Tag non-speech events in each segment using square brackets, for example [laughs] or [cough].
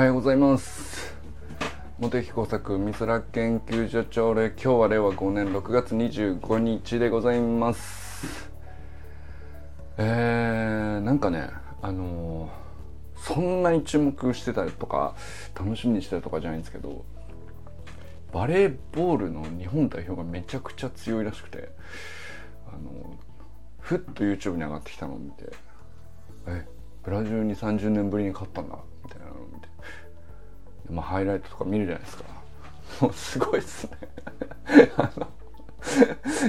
はようございます。茂木工作美空研究所長で今日は令和5年6月25日でございます。えー、なんかねあのー、そんなに注目してたりとか楽しみにしてたとかじゃないんですけどバレーボールの日本代表がめちゃくちゃ強いらしくてあのふっと YouTube に上がってきたのを見てえブラジルに30年ぶりに勝ったんだみたいな。まあハイライトとか見るじゃないですか。もうすごいっすね。[laughs] あの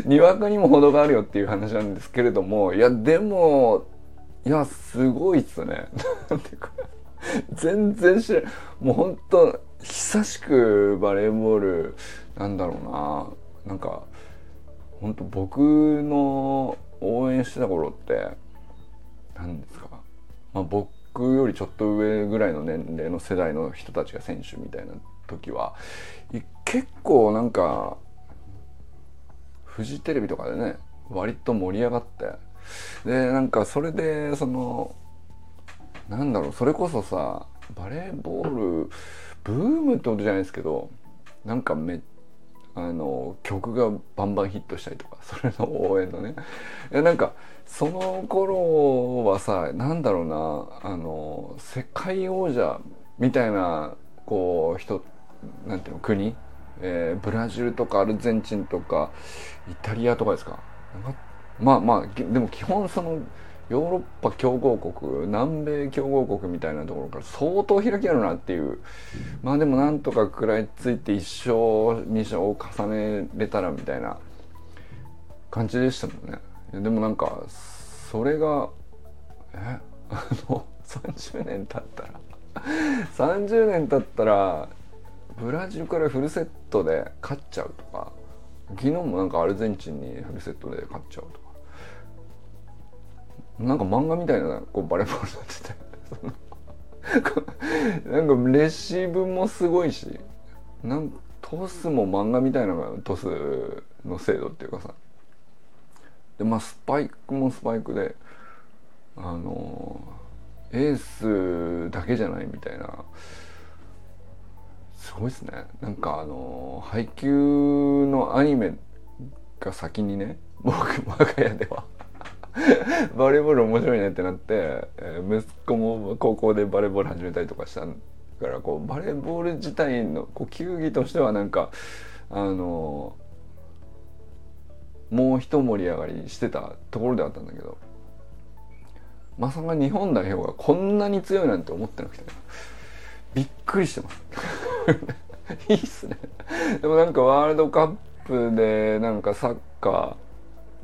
にわかにも程があるよっていう話なんですけれどもいやでもいやすごいっすね。[laughs] なんていうか全然知らもうほんと久しくバレーボールなんだろうな。なんか本当僕の応援してた頃って何ですか、まあ、僕よりちょっと上ぐらいの年齢の世代の人たちが選手みたいな時は結構なんかフジテレビとかでね割と盛り上がってでなんかそれでそのなんだろうそれこそさバレーボールブームってことじゃないですけどなんかめっあの曲がバンバンヒットしたりとかそれの応援のね。いやなんかその頃はさなんだろうなあの世界王者みたいなこう人なんていうの国、えー、ブラジルとかアルゼンチンとかイタリアとかですか？まあまあでも基本そのヨーロッパ強豪国南米強豪国みたいなところから相当開きあるなっていう。まあでもなんとか食らいついて1勝2勝を重ねれたらみたいな感じでしたもんね。でもなんかそれがえあの30年経ったら。30年経ったらブラジルからフルセットで勝っちゃうとか。昨日もなんかアルゼンチンにフルセットで勝っちゃうとか。なんか漫画みたいなこうバレーボールになってて。[laughs] なんかレシーブもすごいしなんトスも漫画みたいなのがトスの精度っていうかさ。でまあスパイクもスパイクであのエースだけじゃないみたいな。すごいですね。なんかあの配給のアニメが先にね僕我が家では。[laughs] バレーボール面白いねってなって、えー、息子も高校でバレーボール始めたりとかしたからこうバレーボール自体のこう球技としてはなんかあのもう一盛り上がりしてたところであったんだけどまさか日本代表がこんなに強いなんて思ってなくてびっくりしてます。[laughs] いいっすね。でもなんかワールドカップでなんかサッカ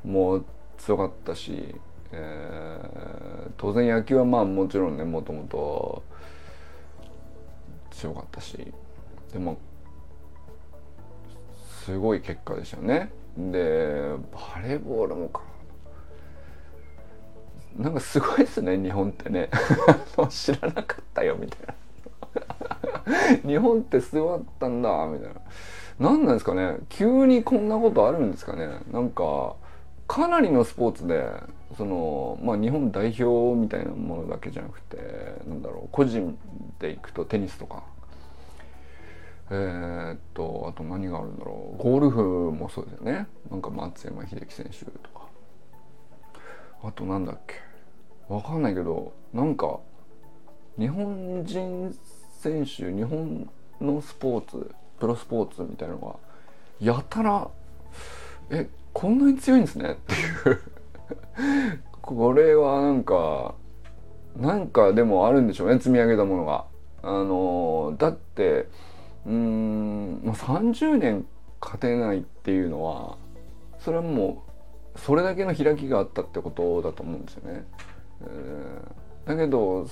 ーもう強かったし、えー、当然野球はまあもちろんねもともと強かったしでもすごい結果でしたよね。でバレーボールもか。なんかすごいですね日本ってね。[laughs] 知らなかったよみたいな。[laughs] 日本ってすごかったんだみたいな。何なんですかね。急にこんなことあるんですかね。なんかかなりのスポーツでその、まあ、日本代表みたいなものだけじゃなくてなんだろう個人でいくとテニスとか。えー、っとあと何があるんだろう。ゴルフもそうですよね。なんか松山英樹選手とか。あとなんだっけ。わかんないけどなんか日本人選手日本のスポーツプロスポーツみたいのがやたらえこんなに強いんですねっていうこれはなんかなんかでもあるんでしょうね積み上げたものが。あのだってうん30年勝てないっていうのはそれはもうそれだけの開きがあったってことだと思うんですよね。だけど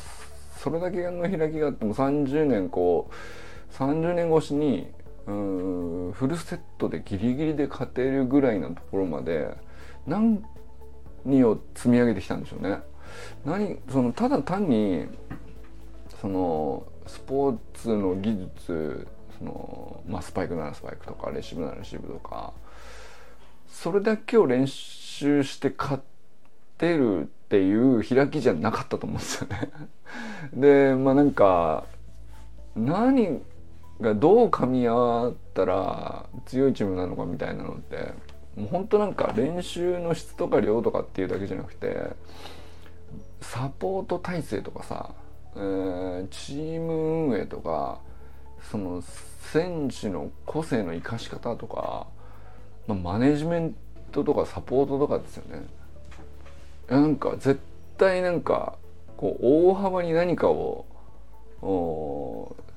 それだけの開きがあっても30年こう30年越しにうんフルセットでギリギリで勝てるぐらいのところまで何を積み上げてきたんでしょうね。何そのただ単にそのスポーツの技術その、まあ、スパイクならスパイクとかレシーブならレシーブとかそれだけを練習して勝ってるっていう開きじゃなかったと思うんですよね。でまあなんか何がどう噛み合ったら強いチームなのかみたいなのってもうほんとなんか練習の質とか量とかっていうだけじゃなくてサポート体制とかさ、えー、チーム運営とかその選手の個性の生かし方とか、まあ、マネジメントとかサポートとかですよね。なんか絶対なんかこう大幅に何かを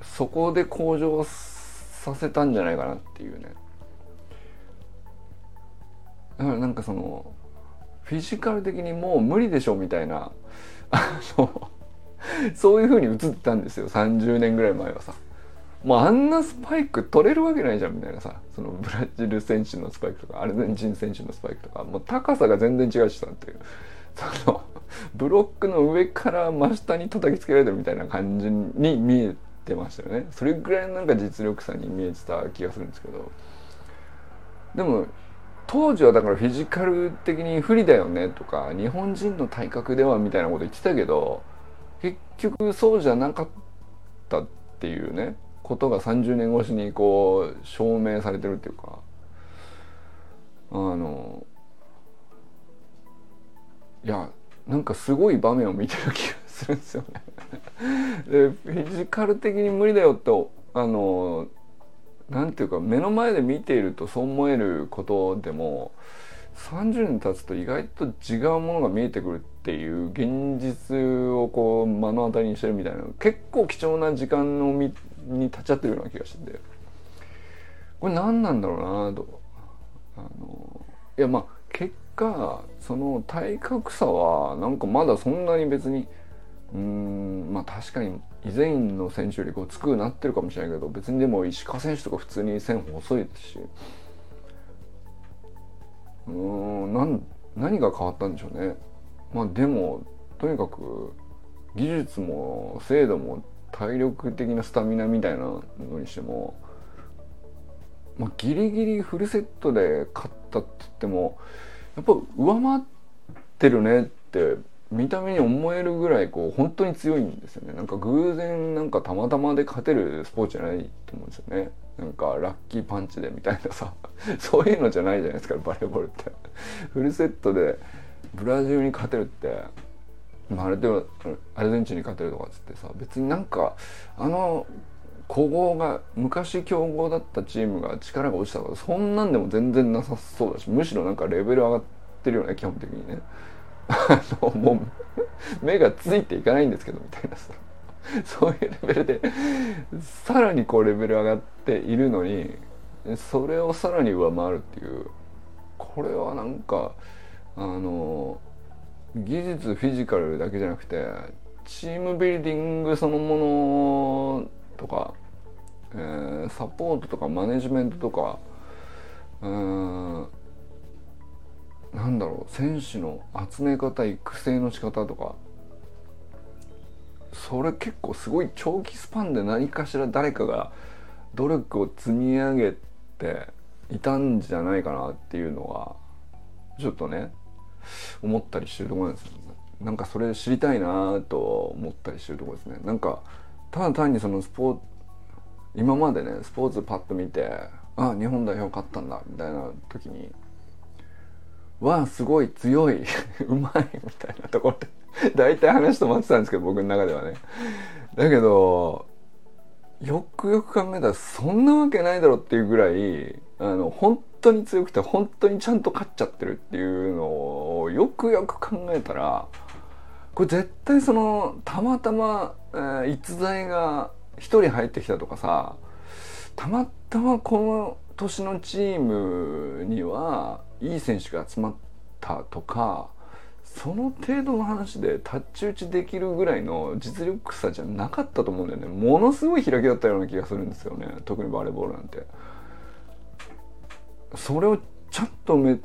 そこで向上させたんじゃないかなっていうね。だからなんかそのフィジカル的にもう無理でしょみたいなあのそういう風に映ったんですよ。30年ぐらい前はさ。もうあんなスパイク取れるわけないじゃんみたいなさ。そのブラジル選手のスパイクとかアルゼンチン選手のスパイクとか。もう高さが全然違うしさっていう。そのブロックの上から真下に叩きつけられてるみたいな感じに見えてましたよね。それぐらいのなんか実力差に見えてた気がするんですけど。でも当時はだからフィジカル的に不利だよねとか日本人の体格ではみたいなこと言ってたけど結局そうじゃなかったっていうねことが30年越しにこう証明されてるっていうか。あのいやなんかすごい場面を見てる気がするんですよね。でフィジカル的に無理だよってあのなんていうか目の前で見ているとそう思えることでも30年経つと意外と違うものが見えてくるっていう現実をこう目の当たりにしてるみたいな結構貴重な時間のみに立ちゃってるような気がしてて。これ何なんだろうなと。あのいやまあ結果その体格差はなんかまだそんなに別にうんまあ確かに以前の選手よりこうつくなってるかもしれないけど別にでも石川選手とか普通に線細いですしうんなん何が変わったんでしょうね。まあでもとにかく技術も精度も体力的なスタミナみたいなのにしても、まあ、ギリギリフルセットで勝ったって言ってもやっぱ上回ってるねって見た目に思えるぐらいこう本当に強いんですよね。なんか偶然なんかたまたまで勝てるスポーツじゃないと思うんですよね。なんかラッキーパンチでみたいなさ。[laughs] そういうのじゃないじゃないですかバレーボールって。フルセットでブラジルに勝てるって。まあ、あれでアルゼンチンに勝てるとかっつってさ。別になんかあの古豪が昔強豪だったチームが力が落ちたとかそんなんでも全然なさそうだしむしろなんかレベル上がってるよね基本的にね。あのもう目がついていかないんですけどみたいなさ。そういうレベルでさらにこうレベル上がっているのにそれをさらに上回るっていうこれはなんかあの技術フィジカルだけじゃなくてチームビルディングそのものとか、えー、サポートとかマネジメントとかうんなんだろう選手の集め方育成の仕方とか。それ結構すごい長期スパンで何かしら誰かが努力を積み上げていたんじゃないかなっていうのはちょっとね思ったりしてるところなんですよ、なんかそれ知りたいなと思ったりしてるとこですね。なんかただ単にそのスポーツ今までねスポーツパッと見てあ日本代表勝ったんだみたいな時にわあすごい強い。[laughs] うまいみたいなところで。大体話止まってたんですけど僕の中ではね。だけどよくよく考えたらそんなわけないだろっていうぐらいあの本当に強くて本当にちゃんと勝っちゃってるっていうのをよくよく考えたらこれ絶対そのたまたま、えー、逸材が1人入ってきたとかさたまたまこの年のチームにはいい選手が集まったとかその程度の話で太刀打ちできるぐらいの実力差じゃなかったと思うんだよね。ものすごい開きだったような気がするんですよね。特にバレーボールなんて。それをちゃんとめ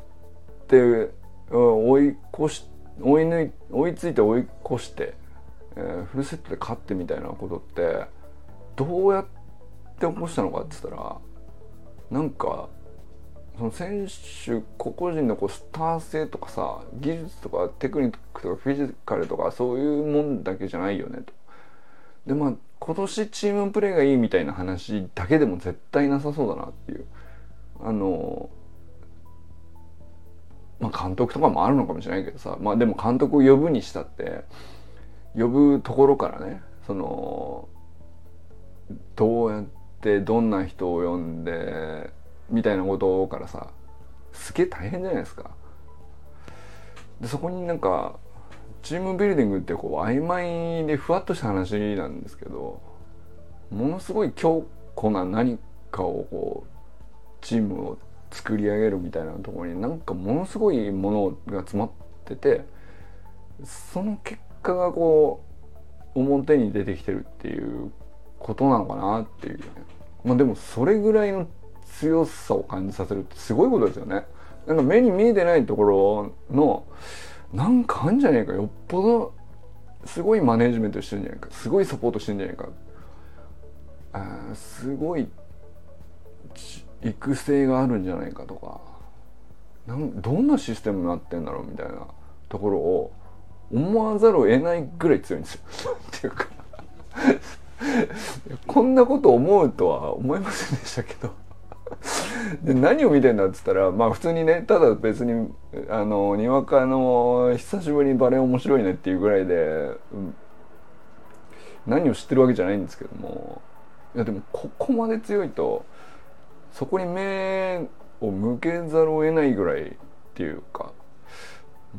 て追い越し追い抜い追いついて追い越して、えー、フルセットで勝ってみたいなことってどうやって起こしたのかって言ったらなんかその選手個々人のこうスター性とかさ技術とかテクニックとかフィジカルとかそういうもんだけじゃないよねと。でまあ今年チームプレーがいいみたいな話だけでも絶対なさそうだなっていうあのまあ監督とかもあるのかもしれないけどさまあでも監督を呼ぶにしたって呼ぶところからねそのどうやってどんな人を呼んでみたいなことからさすげえ大変じゃないですか。でそこになんかチームビルディングってこう曖昧でふわっとした話なんですけどものすごい強固な何かをこうチームを作り上げるみたいなところになんかものすごいものが詰まっててその結果がこう表に出てきてるっていうことなのかなっていうねまあでもそれぐらいの強さを感じさせるってすごいことですよね。なんか目に見えてないところのなんかあんじゃねえかよっぽどすごいマネージメントしてるんじゃないか。すごいサポートしてるんじゃないか。あすごい育成があるんじゃないかとか。なんどんなシステムになってんだろうみたいなところを思わざるを得ないぐらい強いんですよ。っていうか。こんなこと思うとは思いませんでしたけど。で何を見てんだっつったらまあ普通にねただ別にあのにわかの久しぶりにバレエ面白いねっていうぐらいで、何を知ってるわけじゃないんですけどもいやでもここまで強いとそこに目を向けざるを得ないぐらいっていうか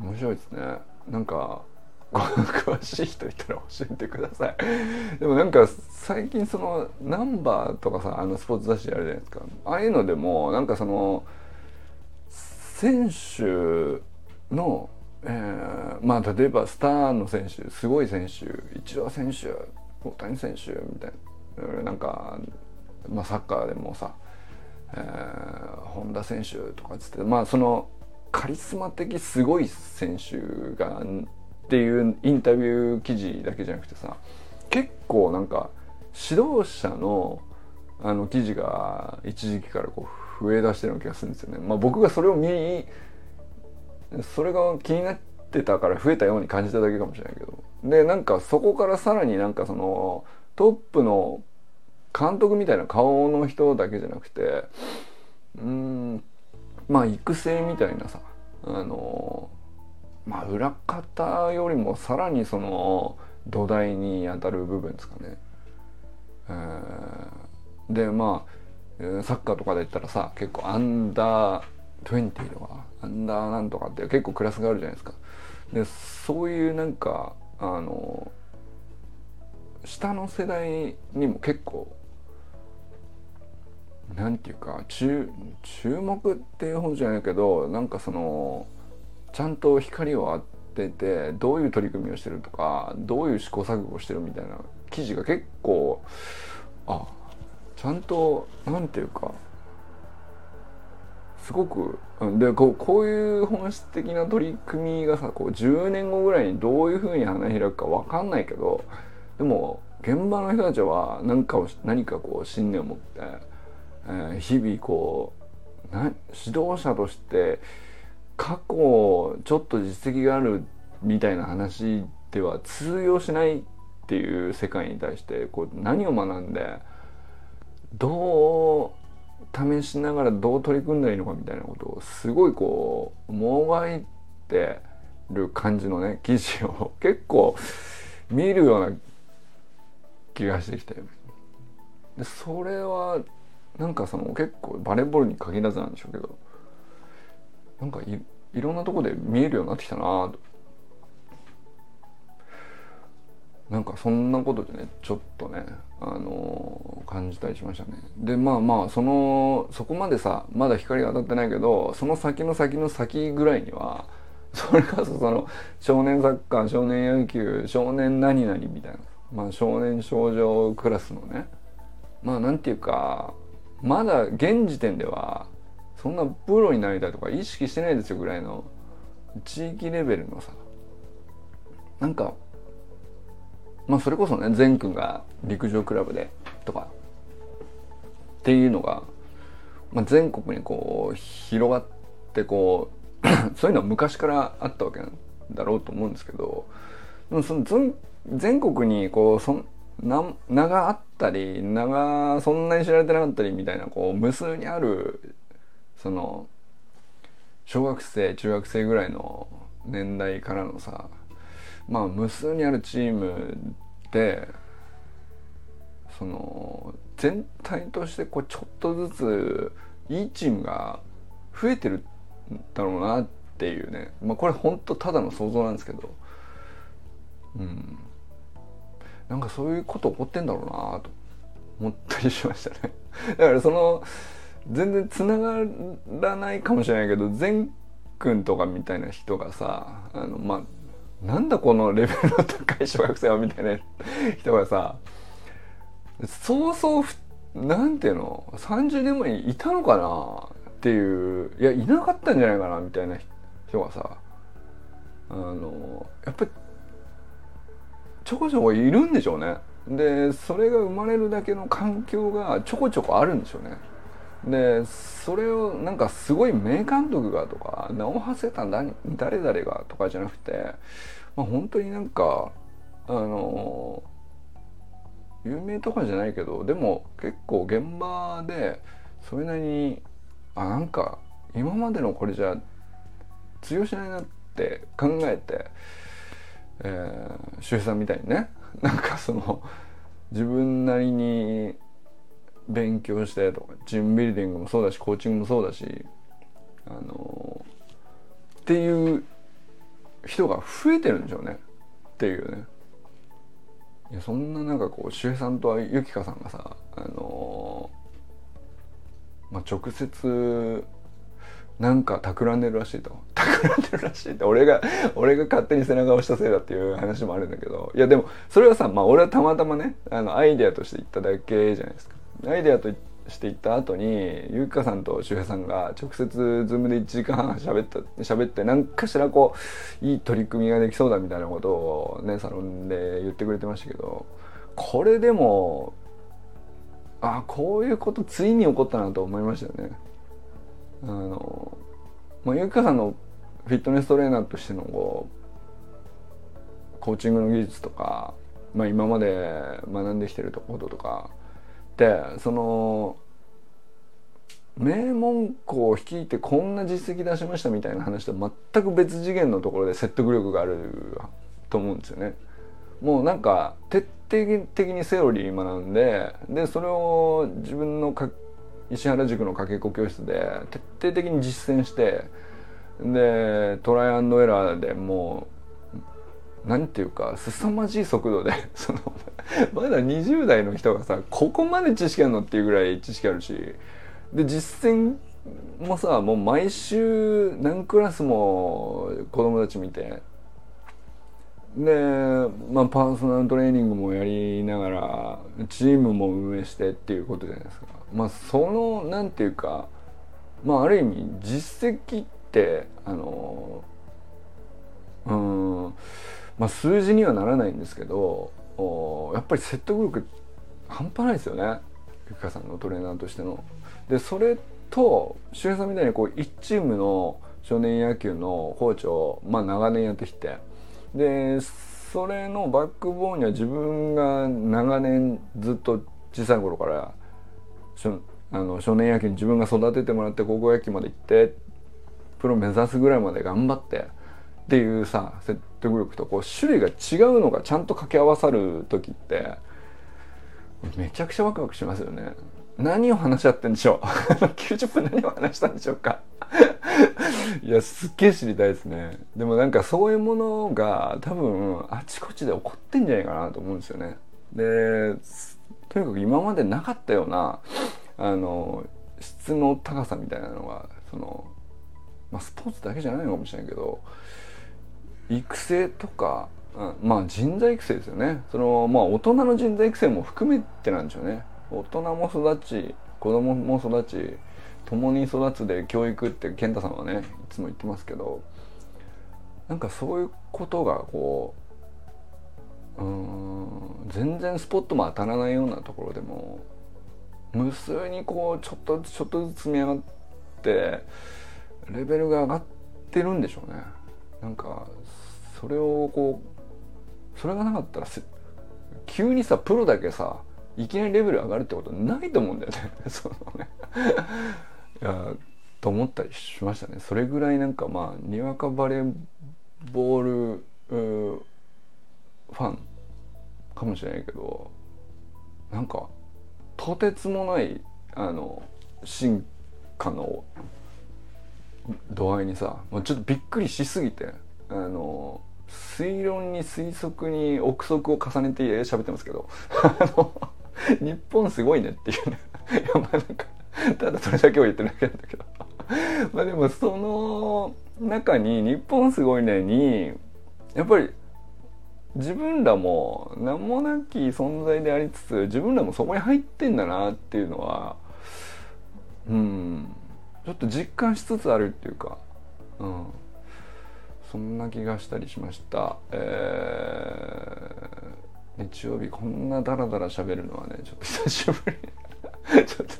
面白いですね。なんか詳しい人いたら教えてください。[laughs] でもなんか最近そのナンバーとかさあのスポーツ雑誌あるじゃないですか。ああいうのでもなんかその選手の、えー、まあ例えばスターの選手すごい選手イチロー選手大谷選手みたいななんか、まあ、サッカーでもさ、えー、本田選手とかっつってまあそのカリスマ的すごい選手がっていうインタビュー記事だけじゃなくてさ結構なんか指導者のあの記事が一時期からこう増え出してるような気がするんですよね。まあ、僕がそれを見それが気になってたから増えたように感じただけかもしれないけどでなんかそこからさらになんかそのトップの監督みたいな顔の人だけじゃなくてうんまあ育成みたいなさあのまあ裏方よりもさらにその土台に当たる部分ですかね。えー、でまあサッカーとかで言ったらさ結構アンダー20とかアンダーなんとかって結構クラスがあるじゃないですか。でそういうなんかあの下の世代にも結構なんていうか注注目っていうほどじゃないけどなんかそのちゃんと光を当ててどういう取り組みをしてるとかどういう試行錯誤をしてるみたいな記事が結構あちゃんとなんていうかすごくでこうこういう本質的な取り組みがさこう10年後ぐらいにどういうふうに花開くか分かんないけどでも現場の人たちは何かを何かこう信念を持って、えー、日々こうな指導者として過去ちょっと実績があるみたいな話では通用しないっていう世界に対してこう何を学んでどう試しながらどう取り組んだらいいのかみたいなことをすごいこうもがいてる感じのね記事を結構見るような気がしてきて。でそれはなんかその結構バレーボールに限らずなんでしょうけどなんかいろんなとこで見えるようになってきたな。となんかそんなことでねちょっとねあのー、感じたりしましたね。でまあまあそのそこまでさまだ光が当たってないけどその先の先の先ぐらいには [laughs] それこそその少年サッカー少年野球少年何々みたいなまあ少年少女クラスのねまあなんていうかまだ現時点ではそんなプロになりたいとか意識してないですよぐらいの地域レベルのさ。なんかまあそれこそね善くんが陸上クラブでとかっていうのが、まあ、全国にこう広がってこう [coughs] そういうのは昔からあったわけだろうと思うんですけどでもその全国にこうそな名があったり名がそんなに知られてなかったりみたいなこう無数にあるその小学生中学生ぐらいの年代からのさまあ無数にあるチームでその全体としてこうちょっとずついいチームが増えてるんだろうなっていうね。まあこれほんとただの想像なんですけど。うん。なんかそういうこと起こってんだろうなと思ったりしましたね。だからその全然つながらないかもしれないけど善くんとかみたいな人がさあのまあなんだこのレベルの高い小学生はみたいな人がさそうそうなんていうの30年前にいたのかなっていういやいなかったんじゃないかなみたいな人がさあのやっぱりちょこちょこいるんでしょうね。でそれが生まれるだけの環境がちょこちょこあるんでしょうね。でそれをなんかすごい名監督がとか名を馳せた誰々がとかじゃなくて、まあ、本当になんかあの有名とかじゃないけどでも結構現場でそれなりにあなんか今までのこれじゃ通用しないなって考えて、えー、周平さんみたいにね [laughs] なんかその自分なりに勉強してとかチームビルディングもそうだしコーチングもそうだしあのっていう人が増えてるんでしょうね。っていうね。いやそんななんかこう周平さんとゆきかさんがさあのまあ、直接なんか企んでるらしいと。企んでるらしいって俺が俺が勝手に背中を押したせいだっていう話もあるんだけど。いやでもそれはさまあ俺はたまたまねあのアイデアとして言っただけじゃないですか。アイデアとして行った後にゆきかさんと周平さんが直接ズームで1時間半喋った喋って何かしらこういい取り組みができそうだみたいなことをねサロンで言ってくれてましたけどこれでもあこういうことついに起こったなと思いましたよね。あのまあ、ゆきかさんのフィットネストレーナーとしてのこうコーチングの技術とか、まあ、今まで学んできてることとかってその名門校を率いてこんな実績出しましたみたいな話と全く別次元のところで説得力があると思うんですよね。もうなんか徹底的にセオリー学んででそれを自分の石原塾のかけっこ教室で徹底的に実践してでトライアンドエラーでもうなんていうか凄まじい速度でその [laughs] まだ20代の人がさここまで知識あるのっていうぐらい知識あるしで実践もさもう毎週何クラスも子供たち見てで、まあ、パーソナルトレーニングもやりながらチームも運営してっていうことじゃないですか。まあそのなんていうかまあある意味実績ってあのうんまあ数字にはならないんですけどおやっぱり説得力半端ないですよねゆきかさんのトレーナーとしての。でそれと周平さんみたいにこう1チームの少年野球のコーチを、まあ、長年やってきてでそれのバックボーンには自分が長年ずっと小さい頃からあの少年野球に自分が育ててもらって高校野球まで行ってプロ目指すぐらいまで頑張ってっていうさ説得力とこう種類が違うのがちゃんと掛け合わさる時ってめちゃくちゃワクワクしますよね。何を話し合ってんでしょう？[laughs] 90分何を話したんでしょうか？[laughs] いやすっげえ知りたいですね。でもなんかそういうものが多分あちこちで起こってんじゃないかなと思うんですよね。でとにかく今までなかったようなあの質の高さみたいなのがその、まあ、スポーツだけじゃないのかもしれないけど育成とか、うん、まあ人材育成ですよねそのまあ大人の人材育成も含めてなんでしょうね大人も育ち子供も育ち共に育つで教育って健太さんはねいつも言ってますけどなんかそういうことがこううん全然スポットも当たらないようなところでも無数にこうちょっとずつちょっとずつ積み上がってレベルが上がってるんでしょうね。なんかそれをこうそれがなかったら急にさプロだけさいきなりレベル上がるってことないと思うんだよね。[laughs] そのね。[laughs] いやと思ったりしましたね。それぐらいなんかまあにわかバレーボールファンかもしれないけどなんかとてつもないあの進化の度合いにさもうちょっとびっくりしすぎてあの推論に推測に憶測を重ねて喋ってますけど日本すごいねっていうね。[laughs] いやまあなんかただそれだけを言ってるだけなんだけど。まあでもその中に「日本すごいね」にやっぱり自分らも名もなき存在でありつつ自分らもそこに入ってんだなっていうのはうんちょっと実感しつつあるっていうか、うん、そんな気がしたりしました。えー、日曜日こんなダラダラ喋るのはねちょっと久しぶり。[laughs] ちょっと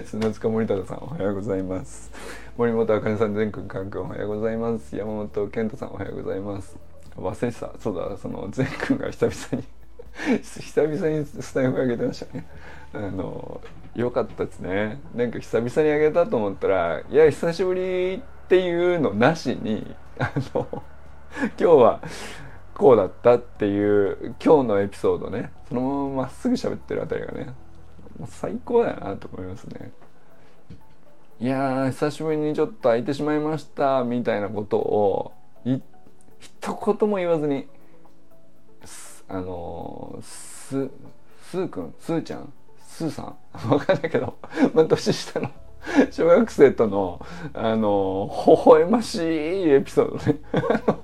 [laughs] 砂塚森忠さんおはようございます。森本あかねさん全くんかんくんおはようございます。山本健太さんおはようございます。忘れてた。そうだその全くんが久々に [laughs] 久々にスタイフ上げてましたね。あのよかったですね。なんか久々に上げたと思ったらいや久しぶりってっていうのなしにあの今日はこうだったっていう今日のエピソードねそのまままっすぐ喋ってるあたりがね最高だよなと思いますね。いや久しぶりにちょっと空いてしまいましたみたいなことを一言も言わずにあのすすーくんすーちゃんスーさんわかんないけど、まあ、年下の [laughs] 小学生との、あの、微笑ましいエピソードね。[laughs]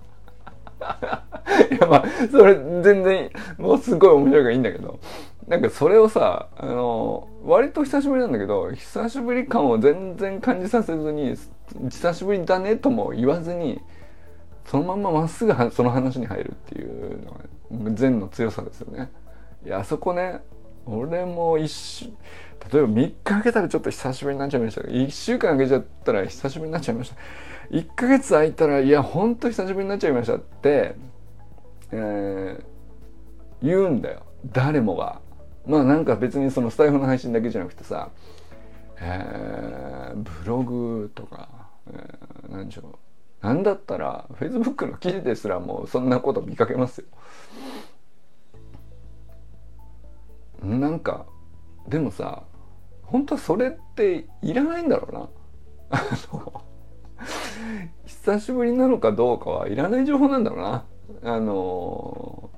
いやまあ、それ全然、もうすごい面白いからいいんだけど、なんかそれをさ、あの、割と久しぶりなんだけど、久しぶり感を全然感じさせずに、久しぶりだねとも言わずに、そのまんままっすぐその話に入るっていうのが、善の強さですよね。いや、あそこね、俺も一週例えば3日空けたらちょっと久しぶりになっちゃいました。1週間空けちゃったら久しぶりになっちゃいました。1ヶ月空いたらいやほんと久しぶりになっちゃいましたって、えー、言うんだよ。誰もが。まあなんか別にそのスタイフの配信だけじゃなくてさ、えー、ブログとか、えー、何でしょう。なんだったら Facebook の記事ですらもうそんなこと見かけますよ。なんかでもさ本当それっていらないんだろうな。あの久しぶりなのかどうかはいらない情報なんだろうな。あの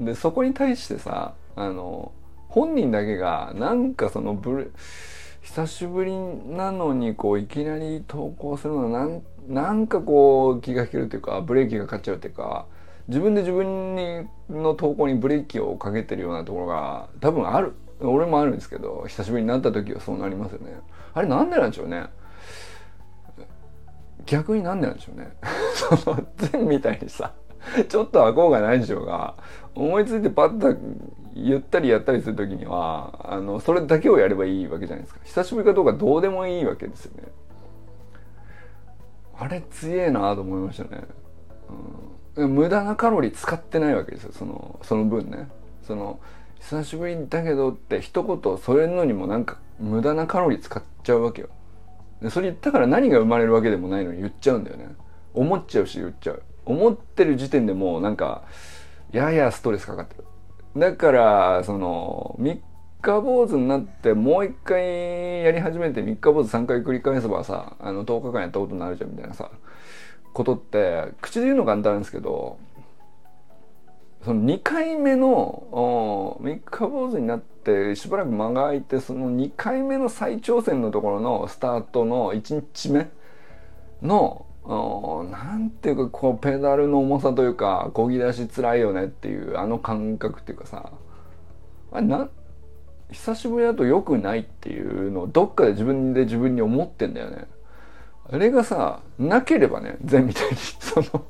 でそこに対してさあの本人だけがなんかそのブレ久しぶりなのにこういきなり投稿するのはなんなんかこう気が引けるというかブレーキがかかっちゃうというか自分で自分にの投稿にブレーキをかけてるようなところが多分ある俺もあるんですけど久しぶりになった時はそうなりますよね。あれなんでなんでしょうね。逆になんでなんでしょうね。[laughs] その善みたいにさちょっと顎がないでしょうが思いついてパッと言ったりやったりする時にはあのそれだけをやればいいわけじゃないですか。久しぶりかどうかどうでもいいわけですよね。あれ強えなと思いましたね、うん、無駄なカロリー使ってないわけですよ。そのその分ね。その久しぶりだけどって一言それのにもなんか無駄なカロリー使っちゃうわけよ。でそれ言ったから何が生まれるわけでもないのに言っちゃうんだよね。思っちゃうし言っちゃう。思ってる時点でもうなんかややストレスかかってる。だからその三日坊主になってもう一回やり始めて三日坊主3回繰り返せばさあの10日間やったことになるじゃんみたいなさことって口で言うの簡単なんですけどその2回目の三日坊主になってしばらく間が空いてその2回目の再挑戦のところのスタートの1日目のなんていうかこうペダルの重さというかこぎ出しつらいよねっていうあの感覚っていうかさあれな久しぶりだと良くないっていうのをどっかで自分で自分に思ってんだよね。あれがさなければね前みたいにその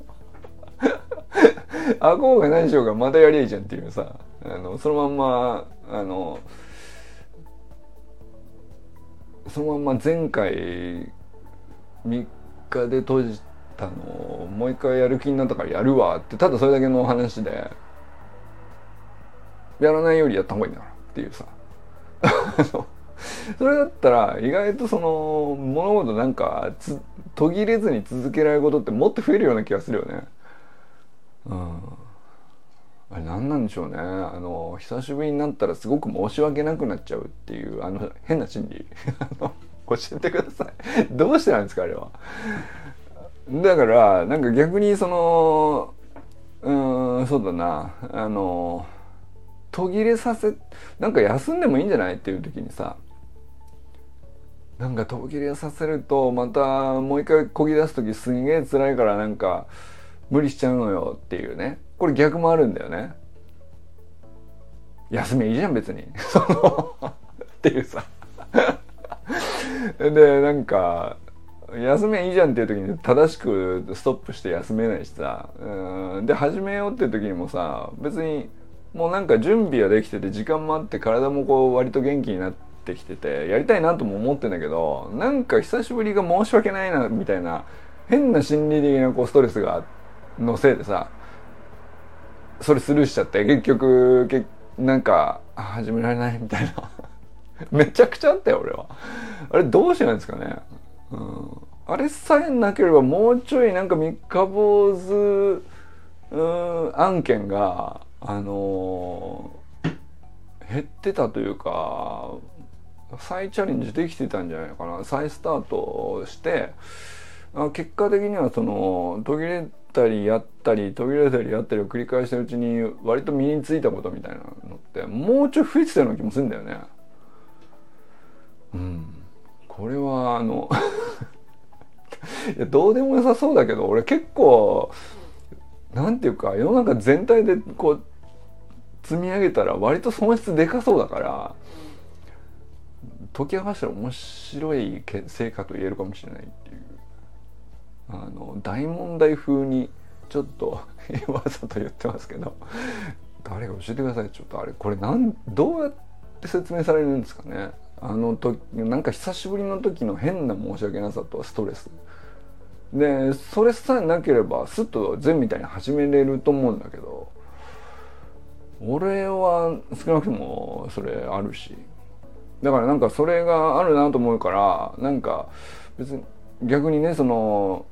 [laughs] 顎が何しようがまたやりゃいいじゃんっていうさあのそのまんまあのそのまんま前回3日で閉じたのをもう一回やる気になったからやるわってただそれだけの話でやらないよりやった方がいいんだからっていうさ [laughs] それだったら意外とその物事なんか途切れずに続けられることってもっと増えるような気がするよね。うん、あれ何なんでしょうね。あの久しぶりになったらすごく申し訳なくなっちゃうっていうあの変な心理。[laughs] 教えてください。[laughs] どうしてなんですかあれは。だからなんか逆にそのうんそうだな。あの途切れさせなんか休んでもいいんじゃないっていう時にさなんか途切れさせるとまたもう一回こぎ出す時すげえ辛いからなんか無理しちゃうのよっていうね。これ逆もあるんだよね。休めいいじゃん別に。[laughs] っていうさ。[laughs] でなんか休めいいじゃんっていう時に正しくストップして休めないしさ。うん。で始めようっていう時にもさ別にもうなんか準備はできてて時間もあって体もこう割と元気になってきててやりたいなとも思ってんだけどなんか久しぶりが申し訳ないなみたいな変な心理的なこうストレスがあってのせいでさそれスルーしちゃって結局けなんか始められないみたいな。[laughs] めちゃくちゃあったよ俺は。あれどうしてなんですかね、うん、あれさえなければもうちょいなんか三日坊主うん案件があのー、減ってたというか再チャレンジできてたんじゃないかな。再スタートして結果的にはその途切れたりやったり途切れたりやったりを繰り返してるうちに割と身についたことみたいなのってもうちょい増えてたような気もするんだよね。うん、これはあの [laughs] いやどうでも良さそうだけど俺結構なんていうか世の中全体でこう積み上げたら割と損失でかそうだから解き明かしたら面白い成果と言えるかもしれないっていうあの大問題風にちょっと [laughs] わざと言ってますけど誰か教えてください？ちょっとあれこれなんどうやって説明されるんですかね？あの時なんか久しぶりの時の変な申し訳なさとストレス。でそれさえなければスッと全みたいに始めれると思うんだけど俺は少なくともそれあるし。だからなんかそれがあるなと思うからなんか別に逆にねその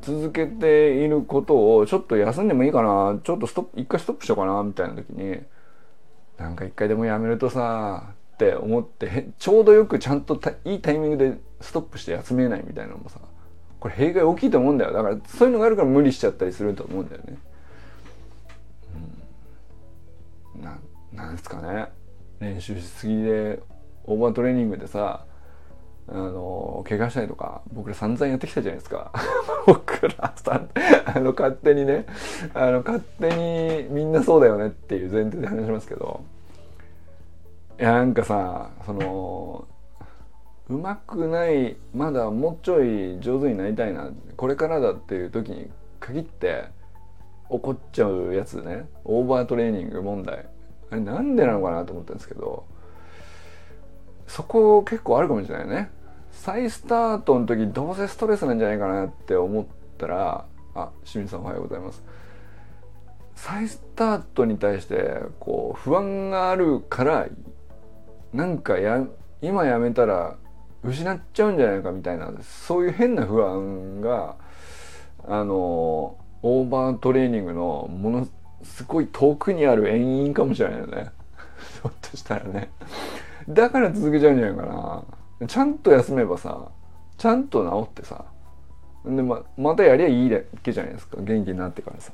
続けていることをちょっと休んでもいいかなちょっとストップ一回ストップしようかなみたいな時になんか一回でもやめるとさって思ってちょうどよくちゃんといいタイミングでストップして休めないみたいなのもさこれ弊害大きいと思うんだよ。だからそういうのがあるから無理しちゃったりすると思うんだよね。うん、ななんですかね。練習しすぎでオーバートレーニングでさあの怪我したりとか僕ら散々やってきたじゃないですか。[laughs] 僕らさあの勝手にねあの勝手にみんなそうだよねっていう前提で話しますけどいやなんかさそのうまくないまだもうちょい上手になりたいなこれからだっていう時に限って起こっちゃうやつね。オーバートレーニング問題。あれなんでなのかなと思ったんですけどそこ結構あるかもしれないね。再スタートの時どうせストレスなんじゃないかなって思ったらあ清水さんおはようございます。再スタートに対してこう不安があるからなんかや今やめたら失っちゃうんじゃないかみたいなそういう変な不安があのオーバートレーニングのものすごい遠くにある遠因かもしれないよね。ひょっとしたらね。だから続けちゃうんじゃないかな。ちゃんと休めばさちゃんと治ってさでままたやりゃいいだけじゃないですか元気になってからさ。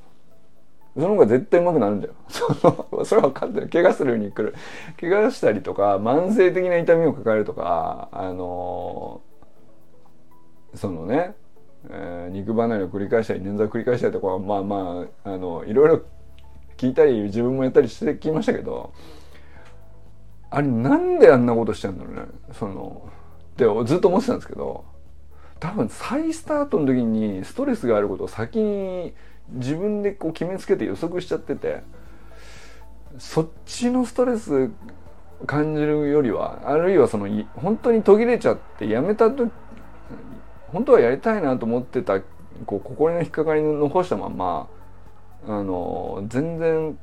その方が絶対上手くなるんだよ [laughs] そのそれは分かってる。怪我するように来る。怪我したりとか慢性的な痛みを抱えるとかあのー、そのね、えー、肉離れを繰り返したり捻挫を繰り返したりとかまあまああのいろいろ聞いたり自分もやったりしてきましたけどあれなんであんなことしちゃうんだろうね。そのってずっと思ってたんですけど多分再スタートの時にストレスがあることを先に自分でこう決めつけて予測しちゃっててそっちのストレス感じるよりはあるいはその本当に途切れちゃってやめた時本当はやりたいなと思ってたこう心の引っかかり残したままあの全然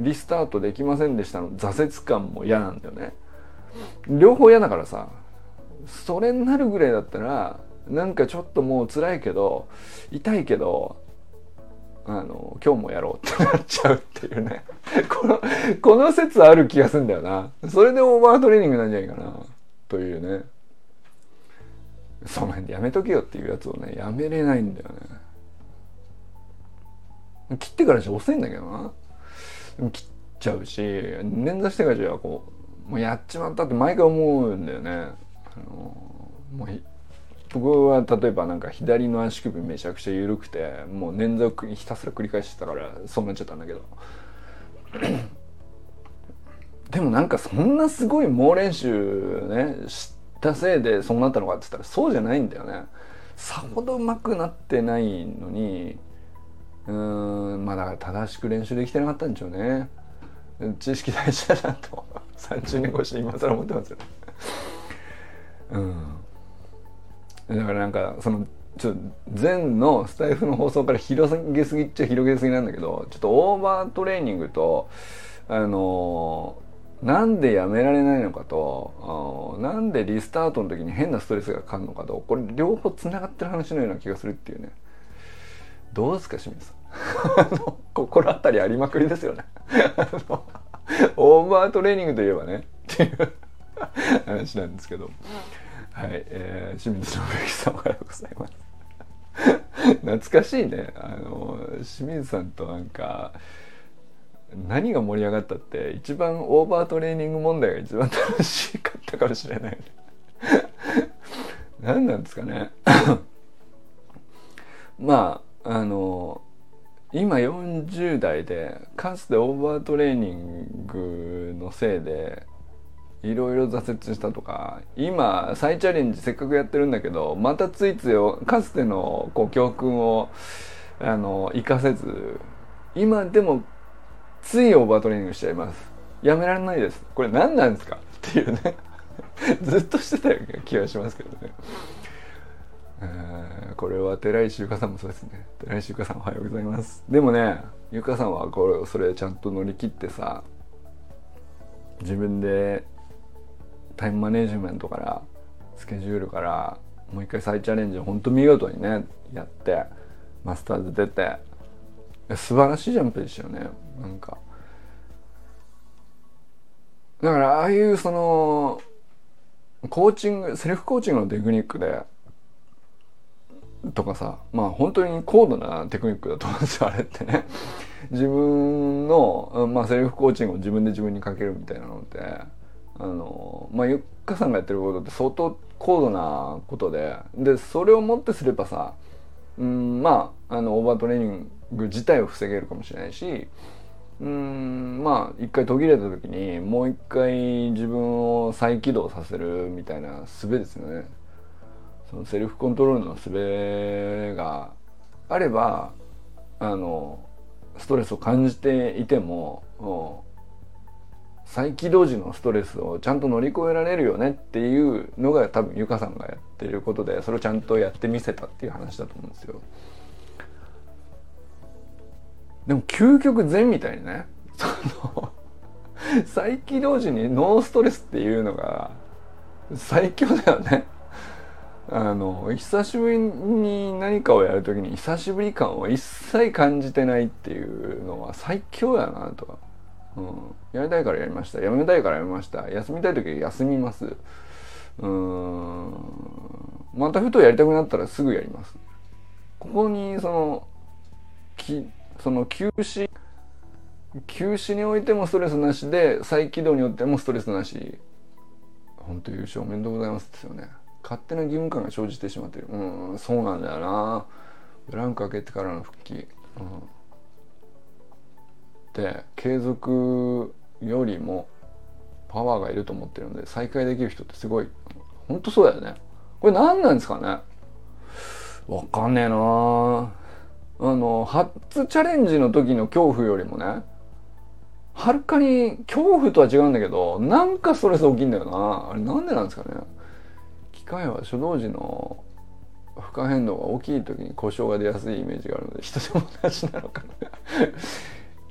リスタートできませんでしたの挫折感も嫌なんだよね。両方嫌だからさ。それになるぐらいだったらなんかちょっともう辛いけど痛いけどあの今日もやろうってなっちゃうっていうね。[laughs] このこの説ある気がするんだよな。それでオーバートレーニングなんじゃないかな。というね。その辺でやめとけよっていうやつをねやめれないんだよね。切ってからじゃ遅いんだけどな。切っちゃうし捻挫してからじゃこうもうやっちまったって毎回思うんだよね。あのもう僕は例えばなんか左の足首めちゃくちゃ緩くてもう捻挫をひたすら繰り返してたからそうなっちゃったんだけど。[clears throat] でもなんかそんなすごい猛練習ねしたせいでそうなったのかって言ったらそうじゃないんだよね。さほど上手くなってないのにうんまあだから正しく練習できてなかったんでしょうね。知識大事だなと30年越しに今更思ってますようん。だからなんかそのちょ前のスタイフの放送から広げすぎっちゃ広げすぎなんだけどちょっとオーバートレーニングとあのなんでやめられないのかとなんでリスタートの時に変なストレスがかかるのかとこれ両方つながってる話のような気がするっていうね。どうですか清水さん？[laughs] 心当たりありまくりですよね。[laughs] オーバートレーニングといえばね。っていう。話なんですけど。はい、えー、清水信之さんおはようございます。懐かしいね。あの清水さんとなんか何が盛り上がったって一番オーバートレーニング問題が一番楽しかったかもしれない何なんですかね。まああの今40代でかつてオーバートレーニングのせいでいろいろ挫折したとか今再チャレンジせっかくやってるんだけどまたついついかつてのこう教訓をあの生かせず今でもついオーバートレーニングしちゃいます。やめられないです。これ何なんですか？っていうね。[laughs] ずっとしてたような気がしますけどね。これは寺石ゆかさんもそうですね。寺石ゆかさんおはようございます。でもねゆかさんはこれそれちゃんと乗り切ってさ自分でタイムマネジメントからスケジュールからもう一回再チャレンジを本当見事にねやってマスターズ出て素晴らしいジャンプでしたよね。なんか。だからああいうそのコーチングセルフコーチングのテクニックでとかさまあ本当に高度なテクニックだと思うんですよあれってね。自分の、まあ、セルフコーチングを自分で自分にかけるみたいなのって。あのまあゆっかさんがやってることって相当高度なことででそれをもってすればさうんまああのオーバートレーニング自体を防げるかもしれないしうんまあ一回途切れた時にもう一回自分を再起動させるみたいな術ですよね。そのセルフコントロールの術があればあのストレスを感じていても再起動時のストレスをちゃんと乗り越えられるよねっていうのが多分ゆかさんがやってることでそれをちゃんとやってみせたっていう話だと思うんですよ。でも究極善みたいにねその [laughs] 再起動時にノーストレスっていうのが最強だよね。あの久しぶりに何かをやる時に久しぶり感を一切感じてないっていうのは最強やなとうん、やりたいからやりました。やめたいからやめました。休みたい時は休みます。うん。またふとやりたくなったらすぐやります。ここにそのきその休止休止においてもストレスなしで再起動によってもストレスなし。本当優勝おめでとうございますですよね。勝手な義務感が生じてしまってる。うん。そうなんだよな。ブランク開けてからの復帰、うん。って継続よりもパワーがいると思ってるので再開できる人ってすごい本当そうだよね。これ何なんですかね。わかんねえな。あの初チャレンジの時の恐怖よりもねはるかに恐怖とは違うんだけどなんかストレス大きいんだよな。あれなんでなんですかね。機械は初動時の負荷変動が大きい時に故障が出やすいイメージがあるので人でも同じなのかな。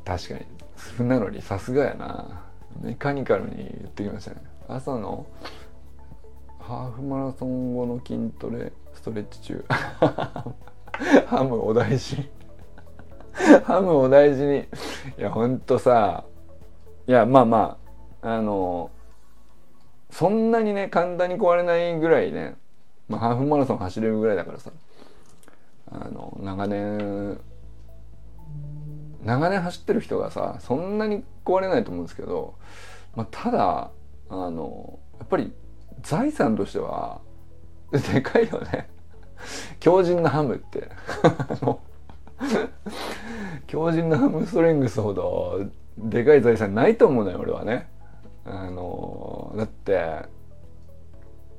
確かに。それなのにさすがやな。メカニカルに言ってきましたね。朝のハーフマラソン後の筋トレストレッチ中。[laughs] ハムお大事。[laughs] ハムお大事に。いやほんとさ。いやまあまあ。あのそんなにね簡単に壊れないぐらいね、まあ、ハーフマラソン走れるぐらいだからさ。あの長年長年走ってる人がさそんなに壊れないと思うんですけど、まあ、ただあのやっぱり財産としてはでかいよね。強靭なハムって。強靭なハムストレングスほどでかい財産ないと思うのよ俺はね。あのだって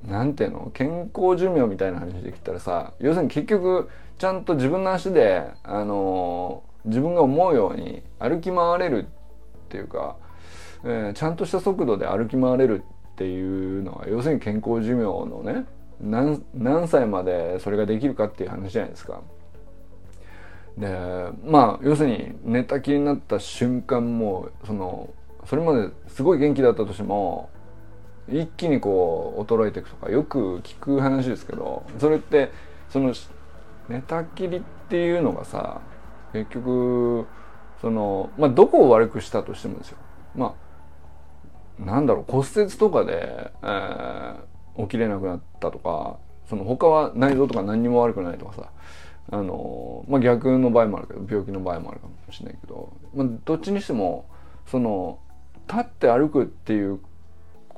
なんていうの？健康寿命みたいな話できたらさ要するに結局ちゃんと自分の足であの自分が思うように歩き回れるっていうか、えー、ちゃんとした速度で歩き回れるっていうのは要するに健康寿命のね何何歳までそれができるかっていう話じゃないですか。でまあ要するに寝たきりになった瞬間もそのそれまですごい元気だったとしても一気にこう衰えていくとかよく聞く話ですけどそれってその寝たきりっていうのがさ結局そのまあどこを悪くしたとしてもですよ。まあなんだろう骨折とかで、えー、起きれなくなったとかその他は内臓とか何にも悪くないとかさあのまあ逆の場合もあるけど病気の場合もあるかもしれないけど、まあ、どっちにしてもその立って歩くっていう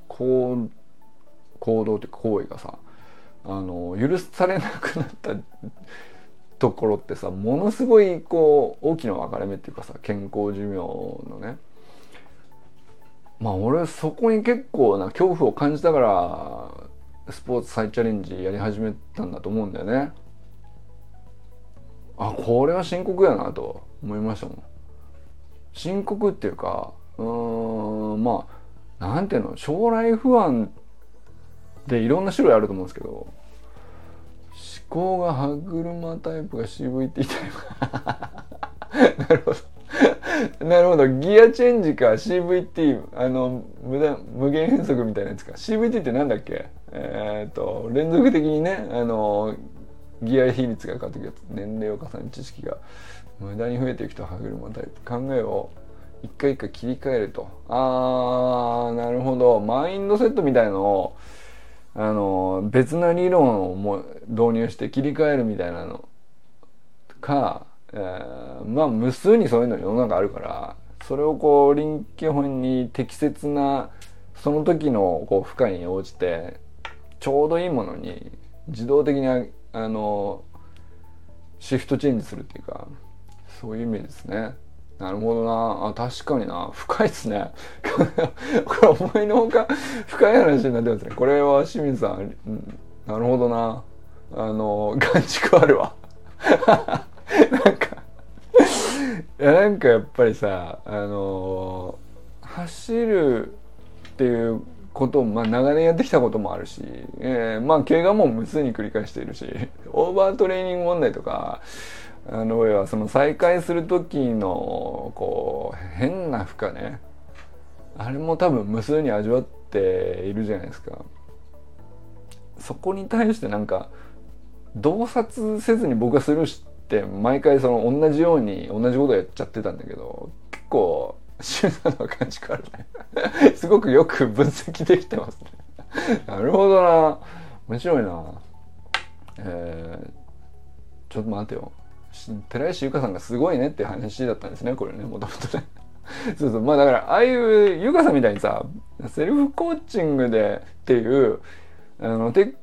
行行動っていうか行為がさあの許されなくなったところってさものすごいこう大きな分かれ目っていうかさ健康寿命のねまあ俺そこに結構な恐怖を感じたからスポーツ再チャレンジやり始めたんだと思うんだよね。あこれは深刻やなと思いましたもん。深刻っていうかうーんまあなんていうの将来不安でいろんな種類あると思うんですけど考が歯車タイプが CVT タイプなるほど。なるほど。ギアチェンジか CVT あの無駄無限変速みたいなやつか。CVT ってなんだっけ？えー、っと連続的にねあのギア比率が変わってくるやつ年齢を重ね知識が無駄に増えていくと歯車タイプ。考えを一回一回切り替えると。あーなるほど。マインドセットみたいのをあの別な理論をも導入して切り替えるみたいなのか、えー、まあ無数にそういうの世の中あるからそれをこう臨機本に適切なその時のこう負荷に応じてちょうどいいものに自動的にあのシフトチェンジするっていうかそういうイメージですね。なるほどな。あ確かにな。深いっすね。[laughs] これ思いのほか深い話になってますね。これは清水さん、うん、なるほどな。あの眼畜あるわ。[laughs] なんかいやなんかやっぱりさあの走るっていうことを、まあ、長年やってきたこともあるし、えー、まあ怪我も無数に繰り返しているしオーバートレーニング問題とかあの要はその再開する時のこう変な負荷ね。あれも多分無数に味わっているじゃないですか。そこに対してなんか洞察せずに僕がスルーして毎回その同じように同じことやっちゃってたんだけど結構シュナの感じからね。[laughs] すごくよく分析できてますね。なるほどな。面白いな。えー、ちょっと待てよ。寺石由香さんがすごいねって話だったんですねこれねもともとね。[laughs] そうそう。まあだからああいう由香さんみたいにさセルフコーチングでっていうあのテ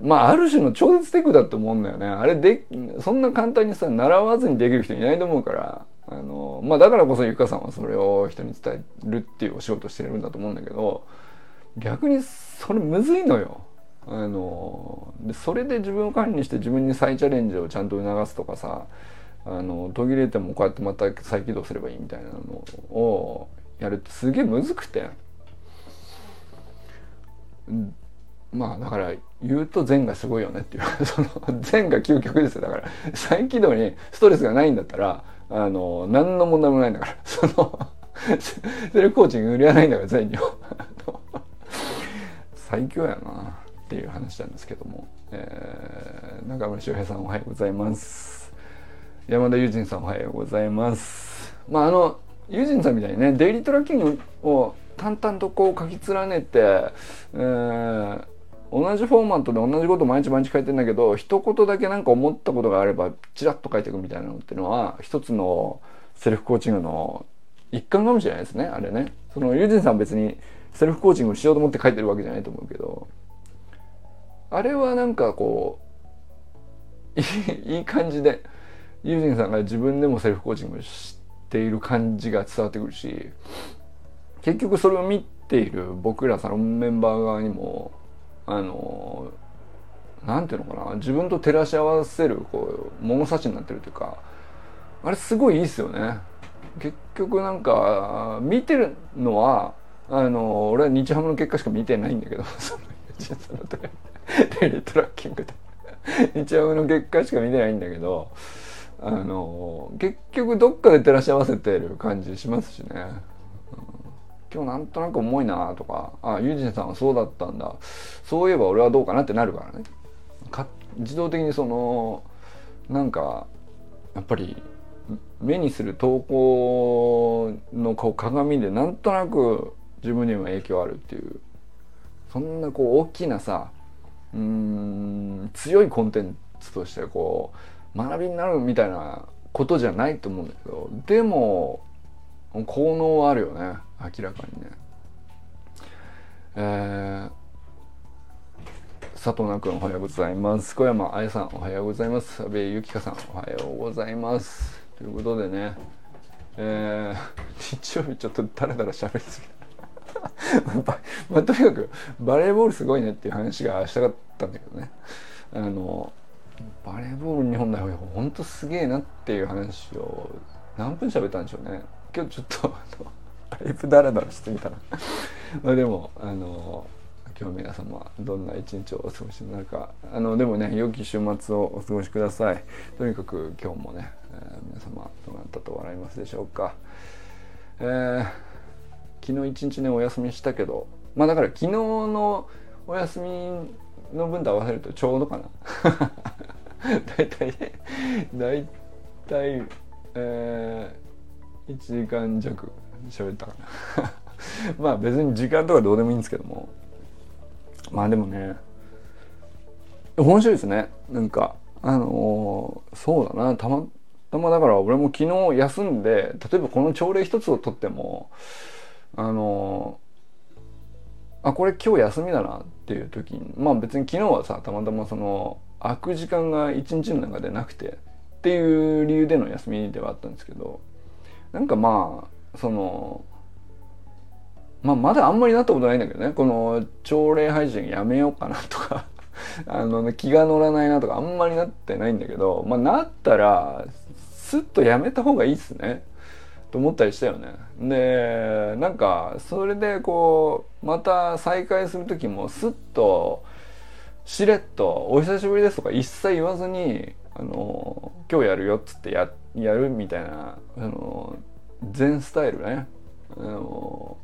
まあある種の超絶テクだと思うんだよね。あれでそんな簡単にさ習わずにできる人いないと思うからあのまあだからこそ由香さんはそれを人に伝えるっていうお仕事してるんだと思うんだけど逆にそれむずいのよ。あのでそれで自分を管理して自分に再チャレンジをちゃんと促すとかさあの途切れてもこうやってまた再起動すればいいみたいなのをやるってすげえむずくて。まあだから言うと善がすごいよねっていう。[laughs] その善が究極ですよ。だから再起動にストレスがないんだったらあの何の問題もないんだから。[laughs] そのセルフコーチング売れないんだから全員 [laughs] 最強やな。っていう話なんですけども、えー、中村修平さんおはようございます。山田友人さんおはようございます。まああの友人さんみたいにねデイリートラッキングを淡々とこう書き連ねて、えー、同じフォーマットで同じこと毎日毎日書いてんだけど一言だけ何か思ったことがあればチラッと書いていくみたいなのっていうのは一つのセルフコーチングの一環かもしれないですねあれね。そのユージンさん別にセルフコーチングしようと思って書いてるわけじゃないと思うけど。あれはなんかこう [laughs] いい感じでユージンさんが自分でもセルフコーチングしている感じが伝わってくるし結局それを見ている僕らサロンメンバー側にもあのなんていうのかな自分と照らし合わせるこう物差しになってるというかあれすごいいいっすよね。結局なんか見てるのはあの俺は日ハムの結果しか見てないんだけどその [laughs] テレトラッキングで日ハムの結果しか見てないんだけどあの結局どっかで照らし合わせてる感じしますしね。今日なんとなく重いなとかあユージンさんはそうだったんだ。そういえば俺はどうかなってなるからね。か自動的にそのなんかやっぱり目にする投稿のこう鏡でなんとなく自分にも影響あるっていう。そんなこう大きなさうん強いコンテンツとしてこう学びになるみたいなことじゃないと思うんだけどでも効能はあるよね明らかにね。えー、佐藤奈君おはようございます。小山愛さんおはようございます。阿部由紀香さんおはようございます。ということでねえー、[laughs] 日曜日ちょっとダラダラ喋りすぎ [laughs] まあ、とにかくバレーボールすごいねっていう話がしたかったんだけどね。あのバレーボール日本代表ほんとすげえなっていう話を何分喋ったんでしょうね。今日ちょっとあのだいぶダラダラしてみたら。[laughs] まあでもあの今日皆様どんな一日をお過ごしになるか。あのでもね良き週末をお過ごしください。とにかく今日もね、えー、皆様どうなったと笑いますでしょうか。えー、昨日一日ねお休みしたけどまあだから昨日のお休みの分と合わせるとちょうどかな。[laughs] 大体ね大体えー、1時間弱喋ったかな。[laughs] まあ別に時間とかどうでもいいんですけども。まあでもね面白いですね。なんかあのー、そうだな。たまたまだから俺も昨日休んで例えばこの朝礼一つをとってもあの、あこれ今日休みだなっていう時にまあ別に昨日はさたまたまその空く時間が一日の中でなくてっていう理由での休みではあったんですけどなんかまあそのまあまだあんまりなったことないんだけどねこの朝礼配信やめようかなとか [laughs] あの、気が乗らないなとかあんまりなってないんだけどまあなったらスッとやめた方がいいっすね。と思ったりしたよね。でなんかそれでこうまた再会する時もスッとしれっと「お久しぶりです」とか一切言わずに「あの今日やるよ」っつってややるみたいなあの全スタイルね。あの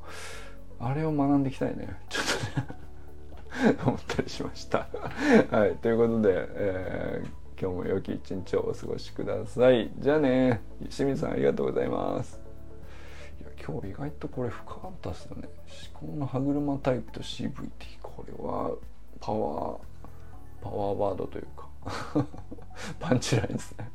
あれを学んでいきたいね。ちょっとね [laughs] 思ったりしました。はい。ということで、えー、今日も良き一日をお過ごしください。じゃあね。清水さんありがとうございます。いや今日意外とこれ深かったですよね。思考の歯車タイプと CVT これはパワーパワーワードというか。[laughs] パンチラインですね。